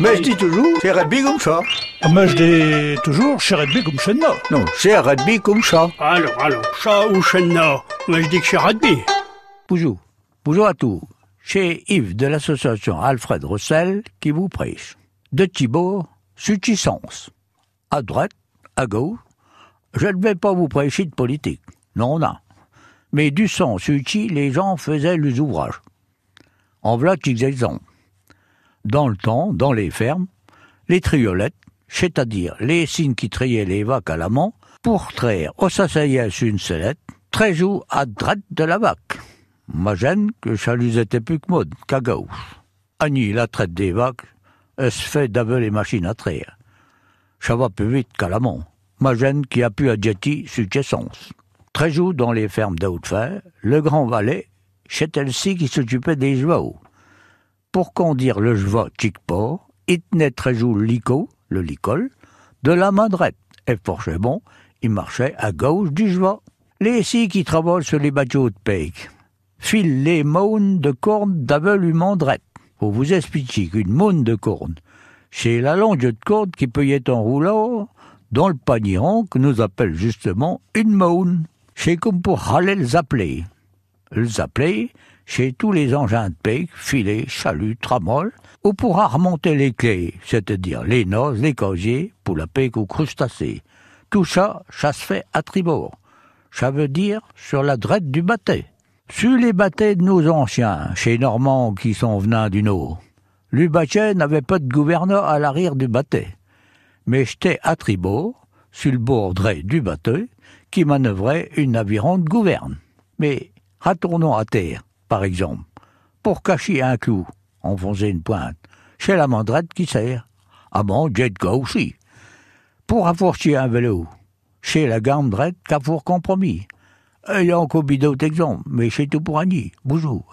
Mais je dis toujours, c'est rugby comme ça. Mais je dis toujours, chez rugby comme chez nous. Non, c'est rugby comme ça. Alors, alors, chat ou chenna Moi, je dis que c'est rugby. Bonjour. Bonjour à tous. C'est Yves de l'association Alfred Rossel qui vous prêche. De Thibault, Sens. À droite, à gauche, je ne vais pas vous prêcher de politique. Non, non. Mais du sens utile, les gens faisaient les ouvrages. En voilà quelques exemples. Dans le temps, dans les fermes, les triolettes, c'est-à-dire les signes qui triaient les vaques à l'amant, pour traire au s'asseyait sur une sellette, très joue à droite de la vaque. Ma gêne que ça lui était plus que mode qu'à gauche. Annie, la traite des vaques, elle se fait d'aveux les machines à traire. Ça va plus vite qu'à l'amont. Ma gêne qui a pu adjeter sur sens. Très joue dans les fermes de fer, le grand valet, c'est elle-ci qui s'occupait des chevaux. Pour conduire le il tenait très joue l'ico, le licol, de la main droite. Et forcément, bon, il marchait à gauche du cheval. Les six qui travaillent sur les bateaux de pêche filent les mônes de cornes d'aveuglement droite. Pour vous expliquer qu'une mône de corne, c'est la longue de corde qui peut y être enroulée dans le paniron que nous appelle justement une mône. C'est comme pour aller le zappeler. Le zappeler, chez tous les engins de pêche, filets, chaluts, tramoles, ou pourra remonter les clés, c'est-à-dire les noces, les casiers, pour la pêche ou crustacés. Tout ça, ça se fait à tribord. Ça veut dire sur la droite du bateau. Sur les bateaux de nos anciens, chez Normands qui sont venus du Nord, bateau n'avait pas de gouverneur à l'arrière du bateau. Mais j'étais à tribord, sur le bord du bateau, qui manœuvrait une aviron de gouverne. Mais retournons à terre, par exemple, pour cacher un clou, enfoncer une pointe, chez la mandrette qui sert. Ah bon, jet de aussi. Pour rafraîchir un vélo, chez la gamme drette qu'a pour compromis. A encore d'autres exemples, mais c'est tout pour Annie. Bonjour.